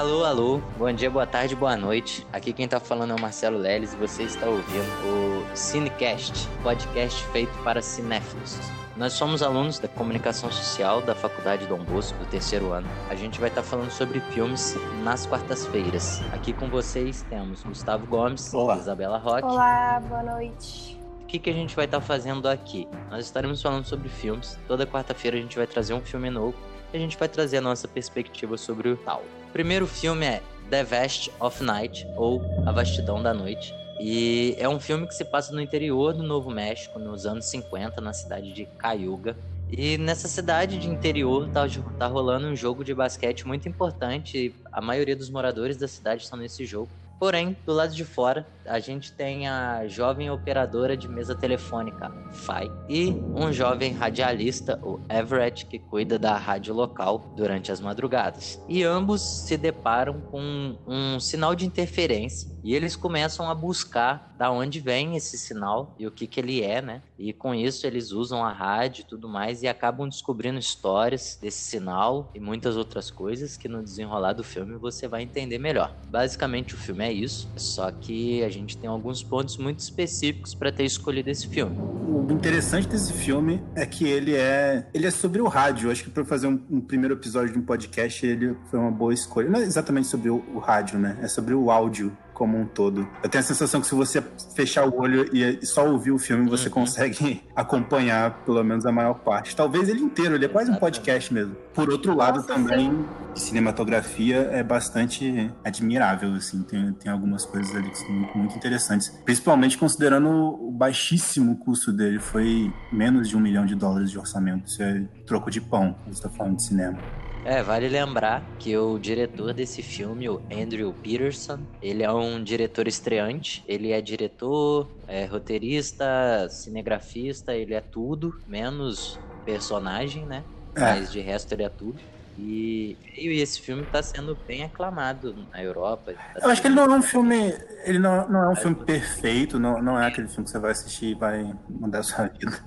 Alô, alô, bom dia, boa tarde, boa noite. Aqui quem tá falando é o Marcelo Leles e você está ouvindo o Cinecast, podcast feito para cinéfilos. Nós somos alunos da comunicação social da Faculdade Dom Bosco, do terceiro ano. A gente vai estar falando sobre filmes nas quartas-feiras. Aqui com vocês temos Gustavo Gomes, Olá. Isabela Roque. Olá, boa noite. O que, que a gente vai estar fazendo aqui? Nós estaremos falando sobre filmes. Toda quarta-feira a gente vai trazer um filme novo e a gente vai trazer a nossa perspectiva sobre o tal. O primeiro filme é The Vast of Night, ou A Vastidão da Noite. E é um filme que se passa no interior do Novo México, nos anos 50, na cidade de Cayuga. E nessa cidade de interior tá, tá rolando um jogo de basquete muito importante. A maioria dos moradores da cidade estão nesse jogo. Porém, do lado de fora, a gente tem a jovem operadora de mesa telefônica, Fai, e um jovem radialista, o Everett, que cuida da rádio local durante as madrugadas. E ambos se deparam com um sinal de interferência e eles começam a buscar da onde vem esse sinal e o que, que ele é, né? E com isso eles usam a rádio e tudo mais e acabam descobrindo histórias desse sinal e muitas outras coisas que no desenrolar do filme você vai entender melhor. Basicamente o filme é isso, só que a gente tem alguns pontos muito específicos para ter escolhido esse filme. O interessante desse filme é que ele é ele é sobre o rádio. Acho que para fazer um, um, primeiro episódio de um podcast ele foi uma boa escolha. Não é exatamente sobre o, o rádio, né? É sobre o áudio como um todo. Eu tenho a sensação que se você fechar o olho e só ouvir o filme, você uhum. consegue acompanhar pelo menos a maior parte. Talvez ele inteiro, ele é quase um podcast mesmo. Por outro lado, Nossa, também, sim. cinematografia é bastante admirável, assim. Tem, tem algumas coisas ali que são muito, muito interessantes. Principalmente considerando o baixíssimo custo dele. Foi menos de um milhão de dólares de orçamento. Isso é troco de pão, você está falando de cinema. É, vale lembrar que o diretor desse filme, o Andrew Peterson, ele é um diretor estreante. Ele é diretor, é roteirista, cinegrafista, ele é tudo, menos personagem, né? É. Mas de resto ele é tudo. E, e esse filme está sendo bem aclamado na Europa. Tá Eu acho que ele não é um filme. Ele não, não é um filme perfeito, não, não é aquele filme que você vai assistir e vai mudar a sua vida.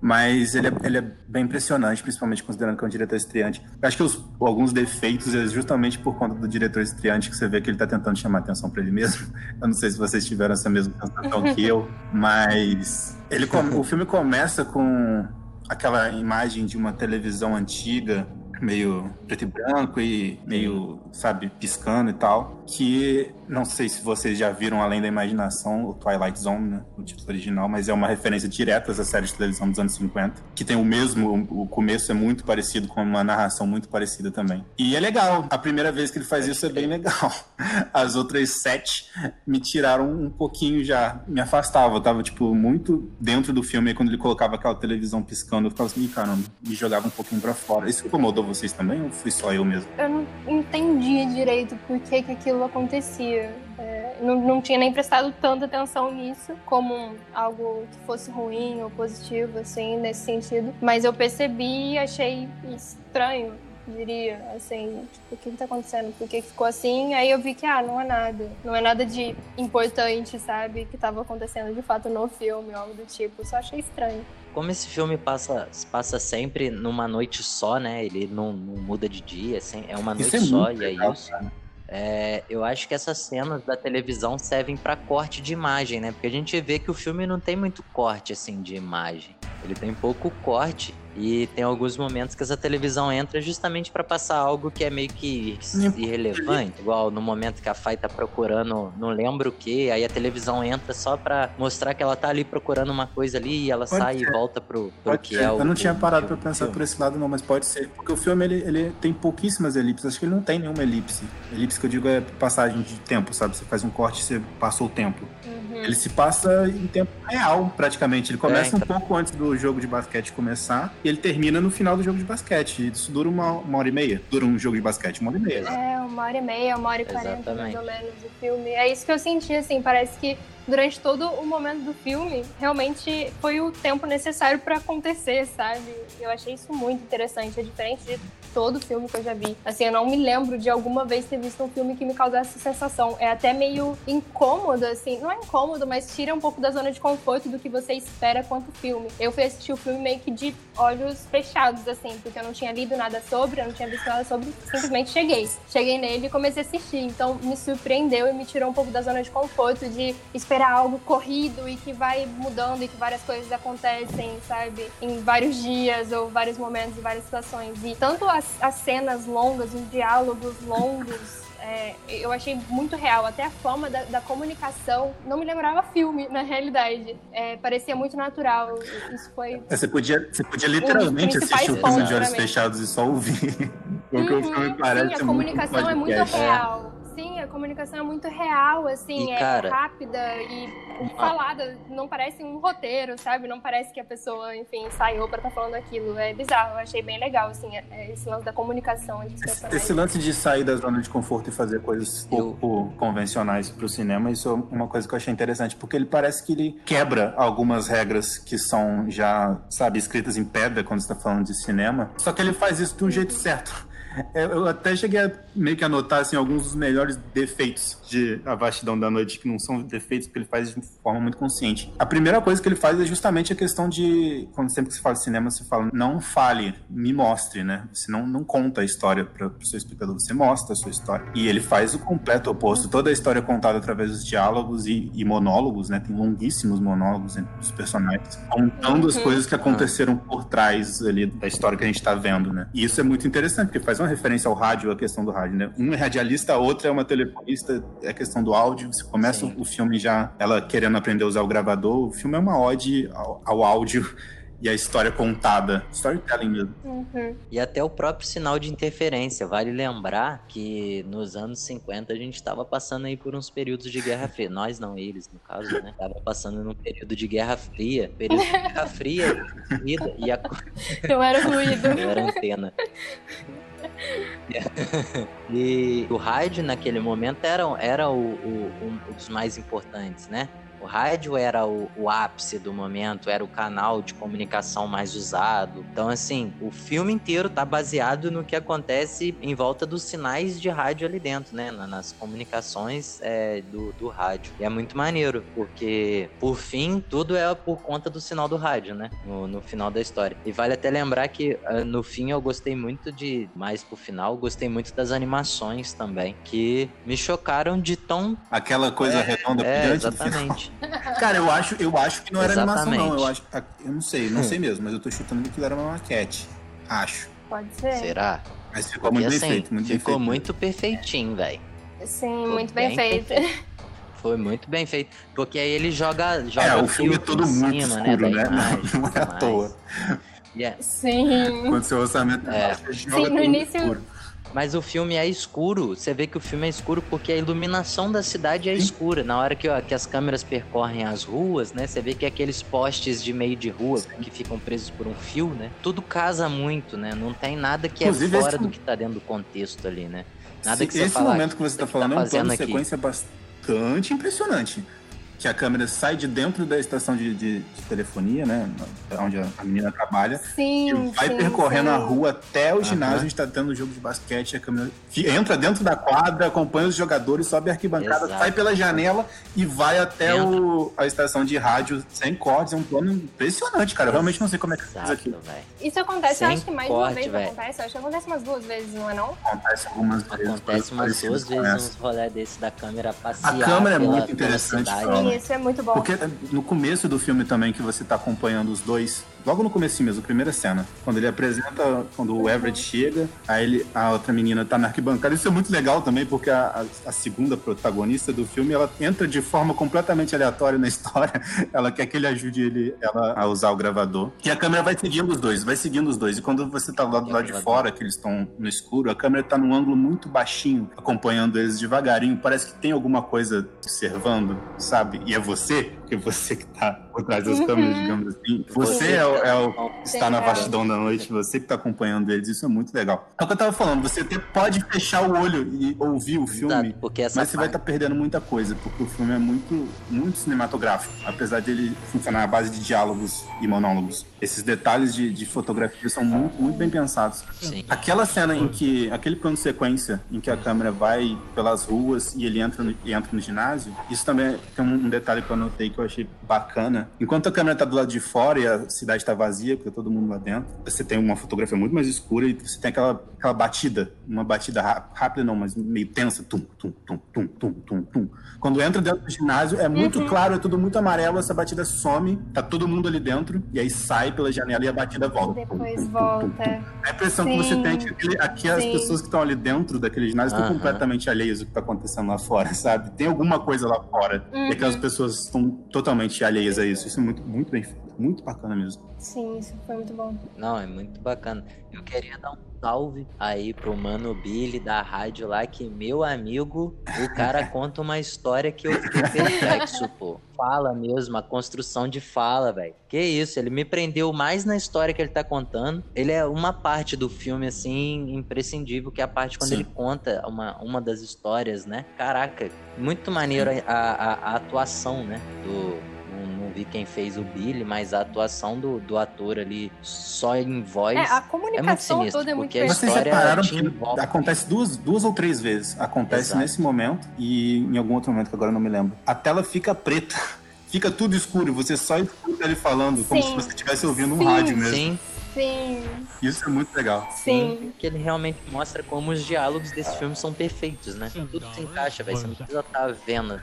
Mas ele é, ele é bem impressionante, principalmente considerando que é um diretor estreante. Eu acho que os, alguns defeitos é justamente por conta do diretor estreante que você vê que ele está tentando chamar atenção para ele mesmo. Eu não sei se vocês tiveram essa mesma sensação que eu, mas ele, o filme começa com aquela imagem de uma televisão antiga meio preto e branco e meio, sabe, piscando e tal. Que não sei se vocês já viram Além da Imaginação, o Twilight Zone, né, o título original, mas é uma referência direta a essa série de televisão dos anos 50, que tem o mesmo, o começo é muito parecido com uma narração muito parecida também. E é legal, a primeira vez que ele faz isso é bem legal. As outras sete me tiraram um pouquinho já, me afastava, eu tava, tipo, muito dentro do filme, e quando ele colocava aquela televisão piscando, eu ficava assim, caramba, me jogava um pouquinho pra fora. Isso incomodou vocês também ou fui só eu mesmo? Eu não entendi direito por que, que aquilo acontecia. É, não, não tinha nem prestado tanta atenção nisso como algo que fosse ruim ou positivo, assim, nesse sentido. Mas eu percebi e achei estranho diria, assim, tipo, o que tá acontecendo? Por que ficou assim? Aí eu vi que, ah, não é nada. Não é nada de importante, sabe? Que tava acontecendo de fato no filme, algo do tipo. Só achei estranho. Como esse filme passa, passa sempre numa noite só, né? Ele não, não muda de dia, assim, é uma noite é só e é isso. É, eu acho que essas cenas da televisão servem para corte de imagem, né? Porque a gente vê que o filme não tem muito corte assim de imagem. Ele tem pouco corte e tem alguns momentos que essa televisão entra justamente para passar algo que é meio que irrelevante. Igual no momento que a Fai tá procurando, não lembro o que, aí a televisão entra só para mostrar que ela tá ali procurando uma coisa ali e ela pode sai ser. e volta pro, pro que ser. é o. Eu não tinha parado para pensar filme. por esse lado, não, mas pode ser. Porque o filme ele, ele tem pouquíssimas elipses. Acho que ele não tem nenhuma elipse. Elipse que eu digo é passagem de tempo, sabe? Você faz um corte e você passou o tempo. Uhum. Ele se passa em tempo real, praticamente. Ele começa é, então... um pouco antes do jogo de basquete começar e ele termina no final do jogo de basquete. Isso dura uma, uma hora e meia. Dura um jogo de basquete, uma hora e meia. É, uma hora e meia, uma hora e quarenta, mais ou menos, o filme. É isso que eu senti, assim, parece que durante todo o momento do filme, realmente foi o tempo necessário para acontecer, sabe? Eu achei isso muito interessante. É diferente de todo filme que eu já vi. Assim, eu não me lembro de alguma vez ter visto um filme que me causasse essa sensação. É até meio incômodo, assim. Não é incômodo, mas tira um pouco da zona de conforto do que você espera quanto filme. Eu fui assistir o filme meio que de olhos fechados, assim, porque eu não tinha lido nada sobre, eu não tinha visto nada sobre, simplesmente cheguei. Cheguei nele e comecei a assistir. Então me surpreendeu e me tirou um pouco da zona de conforto de esperar algo corrido e que vai mudando e que várias coisas acontecem, sabe? Em vários dias ou vários momentos e várias situações. E tanto as, as cenas longas, os diálogos longos, é, eu achei muito real. Até a forma da, da, comunicação não me lembrava filme, na realidade. É, parecia muito natural. Isso foi. É, você, podia, você podia literalmente assistir o filme de olhos fechados e só ouvir. Porque uhum, o filme parece sim, a comunicação é muito real sim, a comunicação é muito real, assim, e, é cara, rápida e falada. Não parece um roteiro, sabe? Não parece que a pessoa, enfim, ensaiou pra estar tá falando aquilo. É bizarro, eu achei bem legal, assim, é, é esse lance da comunicação personagens. Esse lance de sair da zona de conforto e fazer coisas pouco convencionais pro cinema, isso é uma coisa que eu achei interessante, porque ele parece que ele quebra algumas regras que são já, sabe, escritas em pedra quando você tá falando de cinema. Só que ele faz isso de um jeito certo. É, eu até cheguei a meio que anotar assim, alguns dos melhores defeitos de A Vastidão da Noite, que não são defeitos porque ele faz de forma muito consciente. A primeira coisa que ele faz é justamente a questão de, quando sempre que se fala de cinema, você fala, não fale, me mostre, né? Você não, não conta a história para o seu espectador, você mostra a sua história. E ele faz o completo oposto. Toda a história é contada através dos diálogos e, e monólogos, né? Tem longuíssimos monólogos entre os personagens, contando as uhum. coisas que aconteceram por trás ali da história que a gente está vendo, né? E isso é muito interessante, porque faz uma referência ao rádio, a questão do rádio, né? Um é radialista, a outra é uma telefonista, é a questão do áudio. Você começa Sim. o filme já, ela querendo aprender a usar o gravador. O filme é uma ode ao, ao áudio e a história contada. Storytelling mesmo. Uhum. E até o próprio sinal de interferência. Vale lembrar que nos anos 50 a gente estava passando aí por uns períodos de Guerra Fria. Nós não, eles, no caso, né? Tava passando num período de Guerra Fria. Período de Guerra Fria e a... Eu era ruído. Eu era antena. e o rádio naquele momento era, era o, o, um dos mais importantes, né? O rádio era o, o, ápice do momento, era o canal de comunicação mais usado. Então, assim, o filme inteiro tá baseado no que acontece em volta dos sinais de rádio ali dentro, né? Nas comunicações é, do, do rádio. E é muito maneiro, porque, por fim, tudo é por conta do sinal do rádio, né? No, no final da história. E vale até lembrar que, uh, no fim, eu gostei muito de, mais pro final, gostei muito das animações também, que me chocaram de tão. Aquela coisa é, redonda é, exatamente. Cara, eu acho, eu acho que não era Exatamente. animação, não. Eu acho. Eu não sei, não sei mesmo, mas eu tô chutando que aquilo era uma maquete. Acho. Pode ser. Será? Mas ficou muito assim, bem feito, muito Ficou bem feito. muito perfeitinho, velho. Sim, muito bem, bem feito. Foi muito bem feito. Porque aí ele joga. joga é, o filme é todo muito cima, né, escuro, né? né? Imagem, não é à toa. Yeah. Sim. Quando seu orçamento é. Sim, no início. Escuro. Mas o filme é escuro. Você vê que o filme é escuro porque a iluminação da cidade é escura. Na hora que, ó, que as câmeras percorrem as ruas, né? Você vê que aqueles postes de meio de rua que ficam presos por um fio, né? Tudo casa muito, né? Não tem nada que é Inclusive, é fora esse... do que tá dentro do contexto ali, né? Nada que você Esse momento que você tá falando tá é um plano de sequência bastante impressionante que a câmera sai de dentro da estação de, de, de telefonia, né? Onde a, menina trabalha. Sim. E vai sim, percorrendo sim. a rua até o ginásio, uhum. onde está tendo o jogo de basquete. A câmera entra dentro da quadra, acompanha os jogadores, sobe a arquibancada, Exato. sai pela janela e vai até o, a estação de rádio sem cortes. É um plano impressionante, cara. Eu realmente não sei como é que faz aqui. Isso acontece, sem acho que mais corte, uma vez véio. acontece. Acho que acontece umas duas vezes, não é não? Acontece algumas vezes. Acontece umas duas vezes uns rolê desse da câmera passear. A câmera é muito interessante. Isso é muito bom. Porque no começo do filme também, que você tá acompanhando os dois, logo no começo mesmo, primeira cena, quando ele apresenta, quando o Everett chega, aí ele, a outra menina tá na arquibancada. Isso é muito legal também, porque a, a, a segunda protagonista do filme, ela entra de forma completamente aleatória na história. Ela quer que ele ajude ele, ela a usar o gravador. E a câmera vai seguindo os dois, vai seguindo os dois. E quando você tá lá do lado de fora, que eles estão no escuro, a câmera tá num ângulo muito baixinho, acompanhando eles devagarinho. Parece que tem alguma coisa observando, sabe? E é você, porque você que tá por trás das câmeras, uhum. digamos assim. Você, você é o, é o está na vastidão da noite, você que tá acompanhando eles, isso é muito legal. É o que eu tava falando, você até pode fechar o olho e ouvir o filme, Exato, mas você parte... vai estar tá perdendo muita coisa, porque o filme é muito, muito cinematográfico, apesar de ele funcionar à base de diálogos e monólogos. Esses detalhes de, de fotografia são muito, muito bem pensados. Sim. Aquela cena em que, aquele plano de sequência em que a câmera vai pelas ruas e ele entra no, e entra no ginásio, isso também tem um detalhe que eu anotei que eu achei bacana. Enquanto a câmera tá do lado de fora e a cidade tá vazia, porque todo mundo lá dentro, você tem uma fotografia muito mais escura e você tem aquela, aquela batida, uma batida rápida não, mas meio tensa, tum, tum, tum, tum, tum, tum, tum. Quando entra dentro do ginásio, é muito uhum. claro, é tudo muito amarelo, essa batida some, tá todo mundo ali dentro, e aí sai pela janela e a batida volta. Depois volta. A impressão Sim. que você tem é que aquele, aqui as pessoas que estão ali dentro daquele ginásio estão completamente alheias do que tá acontecendo lá fora, sabe? Tem alguma coisa lá fora. Uhum. E aquelas pessoas estão totalmente alheias a isso. Isso é muito, muito bem feito. Muito bacana mesmo. Sim, isso foi muito bom. Não, é muito bacana. Eu queria dar um salve aí pro Mano Billy da rádio lá, que meu amigo, o cara conta uma história que eu fiquei perplexo, pô. Fala mesmo, a construção de fala, velho. Que isso, ele me prendeu mais na história que ele tá contando. Ele é uma parte do filme, assim, imprescindível, que é a parte quando Sim. ele conta uma, uma das histórias, né? Caraca, muito maneiro a, a, a atuação, né? Do, vi quem fez o Billy, mas a atuação do, do ator ali só em voz. É, a comunicação é muito sinistro, toda é muito porque a Vocês repararam que acontece duas, duas ou três vezes. Acontece Exato. nesse momento e em algum outro momento que agora eu não me lembro. A tela fica preta. Fica tudo escuro, você só escuta ele falando, Sim. como se você estivesse ouvindo um Sim. rádio mesmo. Sim. Sim. Isso é muito legal. Sim. Que ele realmente mostra como os diálogos desse filme são perfeitos, né? Tudo se encaixa, velho. Você não precisa estar tá vendo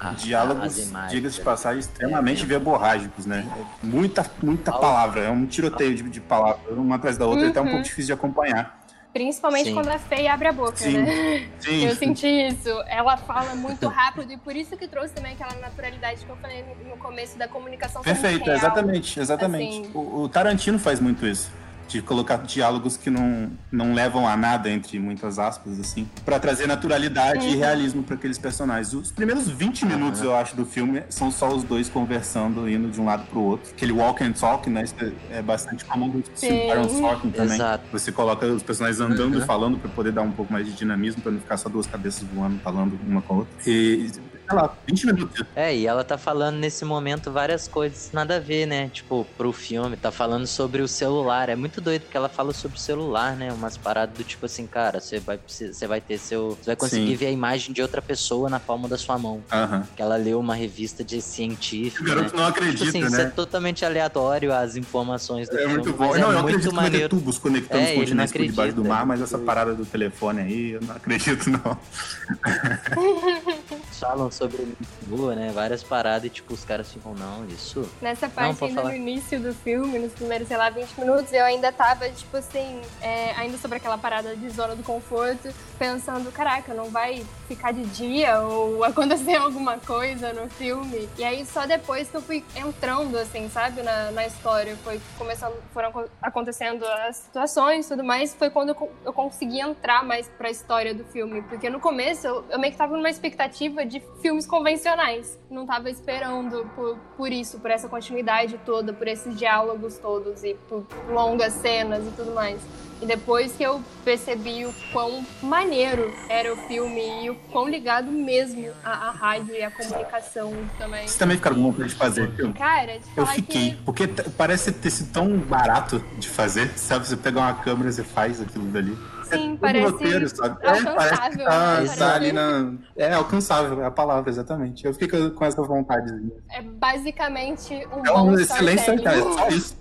a, Diálogos, diga-se de passagem, extremamente é. verborrágicos, né? Muita, muita palavra, é um tiroteio de, de palavras, uma atrás da outra, uhum. é até um pouco difícil de acompanhar. Principalmente Sim. quando a Fê abre a boca, Sim. né? Sim. Eu senti isso. Ela fala muito rápido e por isso que trouxe também aquela naturalidade que eu falei no começo da comunicação. Perfeito, exatamente, exatamente. Assim. O, o Tarantino faz muito isso de colocar diálogos que não, não levam a nada, entre muitas aspas, assim, para trazer naturalidade uhum. e realismo para aqueles personagens. Os primeiros 20 minutos, uhum. eu acho, do filme são só os dois conversando, indo de um lado pro outro. Aquele walk and talk, né? Isso é bastante comum do Aaron Sorkin também. Exato. Você coloca os personagens andando e uhum. falando para poder dar um pouco mais de dinamismo, para não ficar só duas cabeças voando, falando uma com a outra. E sei lá, 20 minutos. É, e ela tá falando nesse momento várias coisas nada a ver, né? Tipo, pro filme, tá falando sobre o celular. É muito doido porque ela fala sobre o celular, né? Umas paradas do tipo assim, cara, você vai, você vai ter seu. Você vai conseguir Sim. ver a imagem de outra pessoa na palma da sua mão. Uhum. Que ela leu uma revista de científico. O garoto né? não acredita, tipo assim, né? Isso é totalmente aleatório as informações do é filme. Muito bom. não, é eu muito acredito maneiro. que tubos conectando é, os continentes por debaixo do mar, mas essa parada do telefone aí, eu não acredito, não. Falam sobre boa, né? Várias paradas e, tipo, os caras ficam, não, isso. Nessa parte, não, ainda falar. no início do filme, nos primeiros, sei lá, 20 minutos, eu ainda tava, tipo assim, é, ainda sobre aquela parada de zona do conforto, pensando, caraca, não vai ficar de dia ou acontecer alguma coisa no filme. E aí, só depois que eu fui entrando, assim, sabe, na, na história, foi começando, foram acontecendo as situações e tudo mais, foi quando eu, eu consegui entrar mais pra história do filme. Porque no começo, eu, eu meio que tava numa expectativa de filmes convencionais. Não tava esperando por, por isso, por essa continuidade toda, por esses diálogos todos e por longas cenas e tudo mais. E depois que eu percebi o quão maneiro era o filme e o quão ligado mesmo à, à rádio e à comunicação também. Você também ficaram com vontade de fazer filme? Cara, de Eu fiquei, que... porque parece ter sido tão barato de fazer, sabe? Você pega uma câmera e você aquilo dali. Sim, é parece roteiro, sabe? alcançável. É, parece que tá, né? tá ali na... É, alcançável, é a palavra, exatamente. Eu fiquei com essa vontade. É basicamente um é um excelente storytelling, é só isso.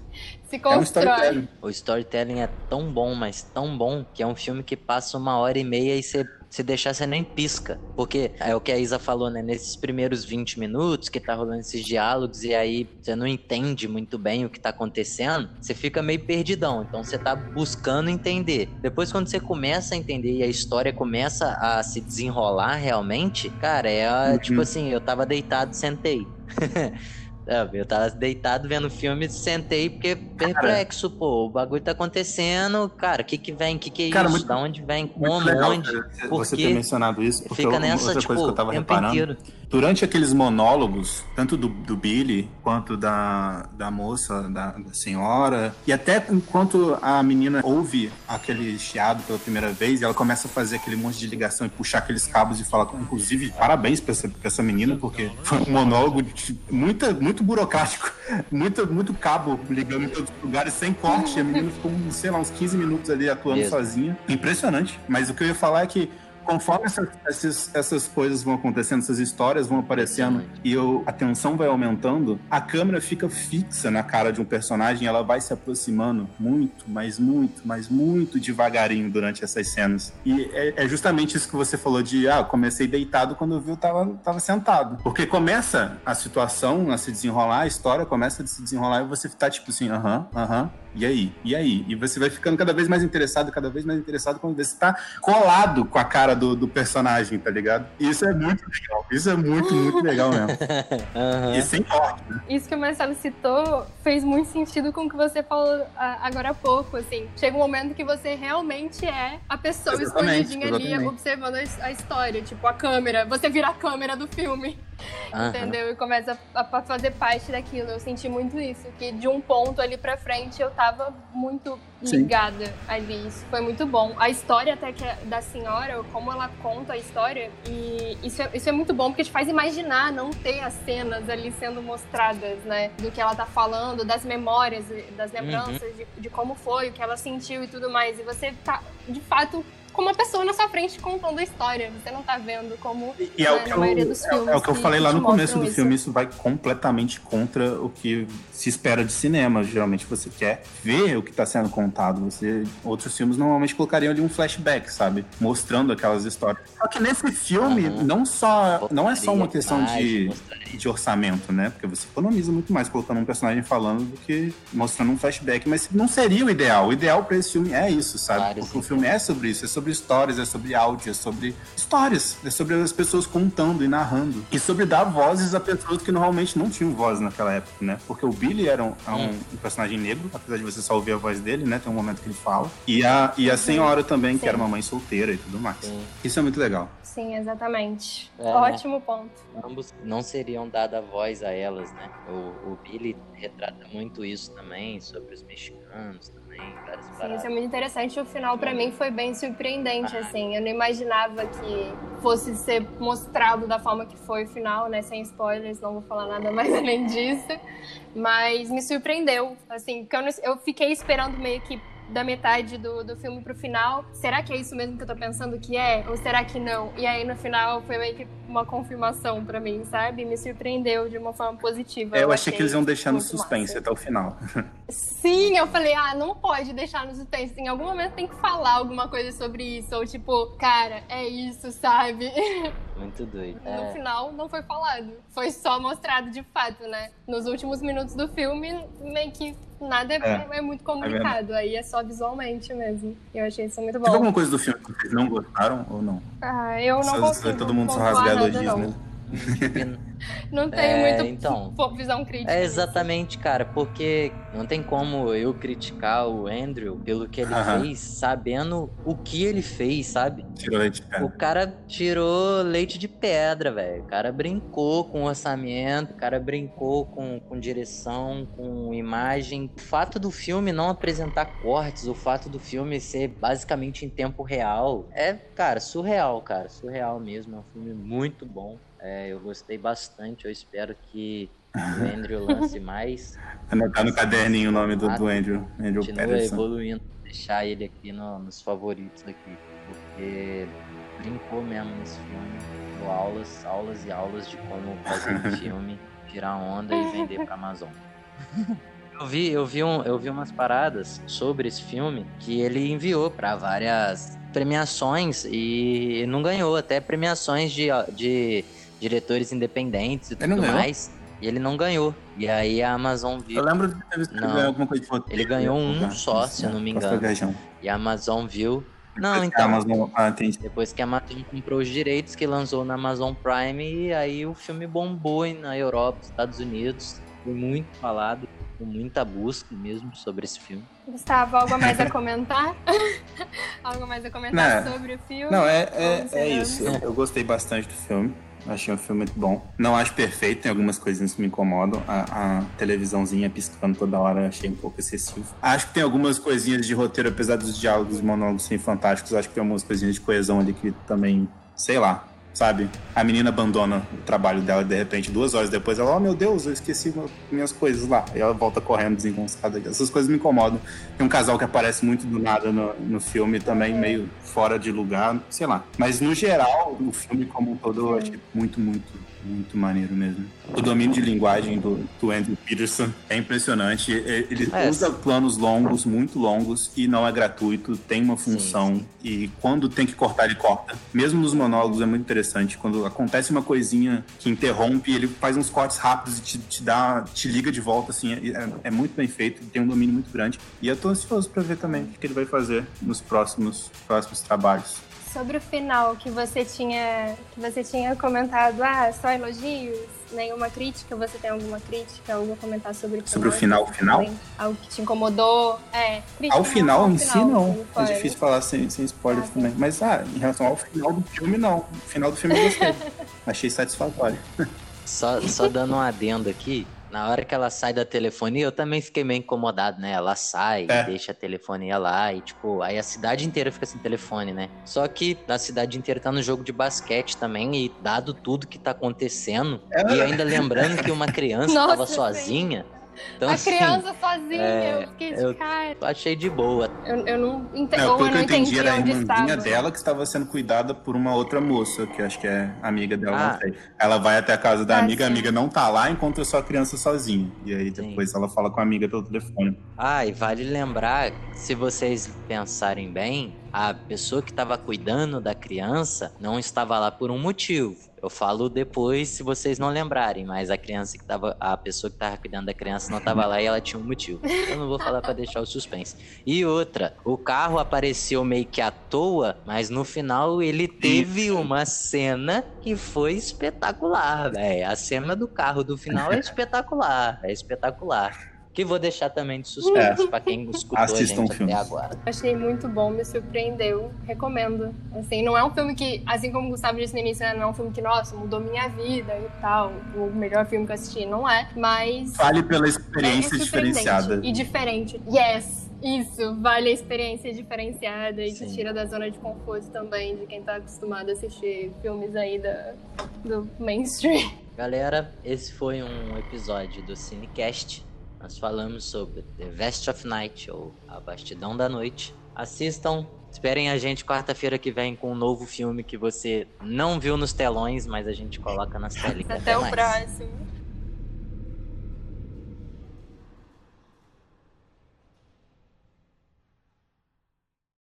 Se constrói. É um storytelling. O storytelling é tão bom, mas tão bom, que é um filme que passa uma hora e meia e você se deixar, você nem pisca. Porque é o que a Isa falou, né? Nesses primeiros 20 minutos que tá rolando esses diálogos e aí você não entende muito bem o que tá acontecendo, você fica meio perdidão. Então você tá buscando entender. Depois, quando você começa a entender e a história começa a se desenrolar realmente, cara, é uhum. tipo assim, eu tava deitado, sentei. É, eu tava deitado vendo o filme, sentei porque perplexo, pô. O bagulho tá acontecendo, cara. O que que vem? O que que é Cara, isso? muito- da onde vem? Como? legal, onde? cara, Por Você ter mencionado isso, porque Fica nessa, outra tipo, coisa que eu tava o tempo reparando. inteiro. Durante aqueles monólogos, tanto do, do Billy quanto da, da moça, da, da senhora, e até enquanto a menina ouve aquele chiado pela primeira vez, ela começa a fazer aquele monte de ligação e puxar aqueles cabos e falar, inclusive, parabéns pra essa, pra essa menina, porque foi um monólogo de, muita, muito burocrático, muito, muito cabo ligando em todos os lugares, sem corte. A menina ficou, sei lá, uns 15 minutos ali atuando Mesmo. sozinha. Impressionante. Mas o que eu ia falar é que conforme essas, essas, coisas vão acontecendo, essas histórias vão aparecendo e eu- a tensão vai aumentando, a câmera fica fixa na cara de um personagem, ela vai se aproximando muito, mas muito, mas muito devagarinho durante essas cenas. E é, é justamente isso que você falou de, ah, comecei deitado quando eu vi eu tava, tava sentado. Porque começa a situação a se desenrolar, a história começa a se desenrolar e você tá tipo assim, aham, aham, e aí? E aí? E você vai ficando cada vez mais interessado, cada vez mais interessado quando você tá colado com a cara do, do personagem, tá ligado? E isso é muito legal. Isso é muito, muito legal mesmo. Aham. E sem corte. né? Isso que o Marcelo citou fez muito sentido com o que você falou agora há pouco, assim. Chega um momento que você realmente é a pessoa Exatamente, escondidinha ali, exatamente. observando a his- a história, tipo, a câmera. Você vira a câmera do filme, Aham. entendeu? E começa a, a fazer parte daquilo. Eu senti muito isso, que de um ponto ali pra frente eu tava muito Sim. ligada ali. Isso foi muito bom. A história até que é da senhora, como ela conta a história, e isso é, isso é muito bom porque te faz imaginar não ter as cenas ali sendo mostradas, né? Do que ela tá falando, das memórias, das lembranças, de, de como foi, o que ela sentiu e tudo mais. E você tá, de fato, com uma pessoa na sua frente contando a história. Você não tá vendo como E é, né, o na eu, maioria dos é- filmes. é o que eu falei lá no começo do isso. filme, isso vai completamente contra o que se espera de cinema. Geralmente você quer ver o que está sendo contado. Você, outros filmes normalmente colocariam ali um flashback, sabe? Mostrando aquelas histórias. Só que nesse filme, Aham. não só não é só uma questão de, de orçamento, né? Porque você economiza muito mais colocando um personagem falando do que mostrando um flashback. Mas não seria o ideal. O ideal para esse filme é isso, sabe? Vários Porque o filme é sobre isso. É sobre histórias, é sobre áudio, é sobre histórias. É sobre as pessoas contando e narrando. E sobre dar vozes a pessoas que normalmente não tinham voz naquela época, né? Porque o Billy era um, um- Hum. um personagem negro, apesar de você só ouvir a voz dele, né? Tem um momento que ele fala. E a, e a senhora também, que Sim. era uma mãe solteira e tudo mais. Sim. Isso é muito legal. Sim, exatamente. É, né? Ótimo ponto. ambos não seriam dada voz a elas, né? O, o Billy retrata muito isso também, sobre os mexicanos também, Sim, paradas. isso é muito interessante. O final, pra mim, foi bem surpreendente, assim. Eu não imaginava que fosse ser mostrado da forma que foi o final, né? Sem spoilers, não vou falar nada mais além disso. Mas me surpreendeu, assim, porque eu, eu fiquei esperando meio que da metade do, do filme pro final. Será que é isso mesmo que eu tô pensando que é? Ou será que não? E aí, no final, foi meio que uma confirmação pra mim, sabe? Me surpreendeu de uma forma positiva. É, eu achei que eles iam deixar no suspense massa. até o final. Sim, eu falei, ah, não pode deixar no suspense. Em algum momento tem que falar alguma coisa sobre isso. Ou tipo, cara, é isso, sabe? Muito doido. No É, final não foi falado. Foi só mostrado de fato, né? Nos últimos minutos do filme, meio que nada é, É, é muito comunicado. Aí é só visualmente mesmo. Eu achei isso muito Teve bom. alguma coisa do filme que vocês não gostaram ou não? Ah, eu não consigo todo mundo só pontuar rasga nada, elogios, não. Não tenho É, muito então. visão crítica. É nisso. exatamente, cara, porque não tem como eu criticar o Andrew pelo que ele Aham. fez, sabendo o que ele fez, sabe? Tirou leite de O pedra. cara tirou leite de pedra, velho. O cara brincou com orçamento, o cara brincou com, com direção, com imagem. O fato do filme não apresentar cortes, o fato do filme ser basicamente em tempo real, é, cara, surreal, cara. Surreal mesmo. É um filme muito bom. É, eu gostei bastante. Eu espero que o Andrew lance mais. Anotar no caderninho o nome do, do Andrew. Andrew Continua Patterson. evoluindo, deixar ele aqui no- nos favoritos aqui, porque brincou mesmo nesse filme, deu aulas, aulas e aulas de como fazer um filme, tirar onda e vender pra Amazon. Eu vi, eu vi, um, eu vi umas paradas sobre esse filme que ele enviou pra várias premiações e não ganhou, até premiações de, de diretores independentes e Ele tudo ganhou? mais. E ele não ganhou. E aí a Amazon viu. Eu lembro de ter visto que ele alguma coisa de roteiro. Ele ganhou um né? só, se eu não me engano. E a Amazon viu. Não, Depois que a então. Amazon... Ah. Depois que a Amazon comprou os direitos, que lançou na Amazon Prime, e aí o filme bombou na Europa, Estados Unidos. Foi muito falado, com muita busca mesmo sobre esse filme. Gustavo, algo mais a comentar? algo mais a comentar Não. sobre o filme? Não, é, é, é isso. Eu gostei bastante do filme. Achei um filme muito bom. Não acho perfeito, tem algumas coisinhas que me incomodam. A, a televisãozinha piscando toda hora achei um pouco excessivo. Acho que tem algumas coisinhas de roteiro, apesar dos diálogos e monólogos serem fantásticos. Acho que tem algumas coisinhas de coesão ali que também, sei lá, sabe? A menina abandona o trabalho dela de repente, duas horas depois, ela, oh meu Deus, eu esqueci minhas coisas lá. E ela volta correndo desengonçada. Essas coisas me incomodam. Tem um casal que aparece muito do nada no, no filme, também meio fora de lugar, sei lá. Mas no geral, o filme como um todo, eu achei muito, muito, muito maneiro mesmo. O domínio de linguagem do, do Andrew Peterson é impressionante. E- Ele É, usa planos longos, muito longos, e não é gratuito, tem uma função. E quando tem que cortar, ele corta. Mesmo nos monólogos é muito interessante. Quando acontece uma coisinha que interrompe, ele faz uns cortes rápidos e te, te dá, te liga de volta, assim. É, é muito bem feito, tem um domínio muito grande. E eu tô ansioso pra ver também o que que ele vai fazer nos próximos, próximos trabalhos. Sobre o final que você tinha que você tinha comentado, ah, só elogios, nenhuma crítica, você tem alguma crítica, algo a comentar sobre o Sobre o final, o final? Algo que te incomodou? É, crítica Ao final ao em si, final, não. como É foi. difícil falar sem, sem spoilers Ah, tá. também. Mas, ah, em relação ao final do filme, não. O final do filme eu gostei. Achei satisfatório. Só, só dando um adendo aqui, na hora que ela sai da telefonia, eu também fiquei meio incomodado, né? Ela sai, É. deixa a telefonia lá e, tipo, aí a cidade inteira fica sem telefone, né? Só que a cidade inteira tá no jogo de basquete também e dado tudo que tá acontecendo, É. e ainda lembrando que uma criança Nossa, tava sim. Então, a assim, criança sozinha, é, eu fiquei de eu- cara. achei de boa. Eu, eu não entendi, Não, eu que não eu entendi, entendi era a irmãzinha estava. dela que estava sendo cuidada por uma outra moça, que acho que é amiga dela, Ah. Ela vai até a casa da Ah, amiga, a sim. amiga não tá lá, encontra só a criança sozinha. E aí Sim. depois ela fala com a amiga pelo telefone. Ah, e vale lembrar, se vocês pensarem bem, a pessoa que estava cuidando da criança não estava lá por um motivo. Eu falo depois se vocês não lembrarem, mas a criança que tava, a pessoa que estava cuidando da criança não estava lá e ela tinha um motivo. Eu não vou falar para deixar o suspense. E outra, o carro apareceu meio que à toa, mas no final ele teve uma cena que foi espetacular, velho. A cena do carro do final é espetacular, é espetacular. Que vou deixar também de suspense pra quem escutou Assistam a gente filmes. até agora. Achei muito bom, me surpreendeu, recomendo. Assim, não é um filme que, assim como o Gustavo disse no início, né, não é um filme que, nossa, mudou minha vida e tal, o melhor filme que eu assisti, não é, mas Fale pela é, é experiência surpreendente diferenciada. e diferente. Yes! Isso, vale a experiência diferenciada e te tira da zona de conforto também de quem tá acostumado a assistir filmes aí da, do mainstream. Galera, esse foi um episódio do Cinecast. Nós falamos sobre The Vest of Night, ou A Bastidão da Noite. Assistam, esperem a gente quarta-feira que vem com um novo filme que você não viu nos telões, mas a gente coloca nas telas. Até o mais. próximo.